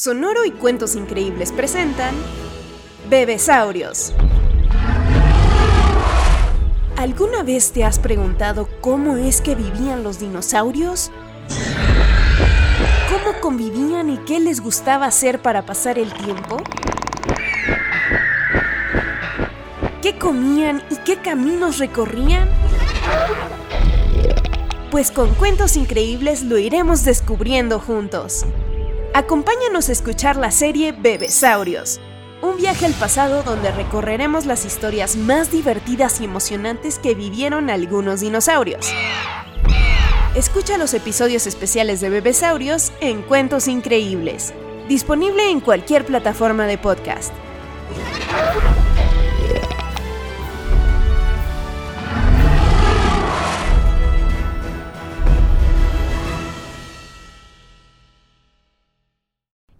Sonoro y Cuentos Increíbles presentan Bebesaurios. ¿Alguna vez te has preguntado cómo es que vivían los dinosaurios? ¿Cómo convivían y qué les gustaba hacer para pasar el tiempo? ¿Qué comían y qué caminos recorrían? Pues con cuentos increíbles lo iremos descubriendo juntos. Acompáñanos a escuchar la serie Bebesaurios, un viaje al pasado donde recorreremos las historias más divertidas y emocionantes que vivieron algunos dinosaurios. Escucha los episodios especiales de Bebesaurios en Cuentos Increíbles, disponible en cualquier plataforma de podcast.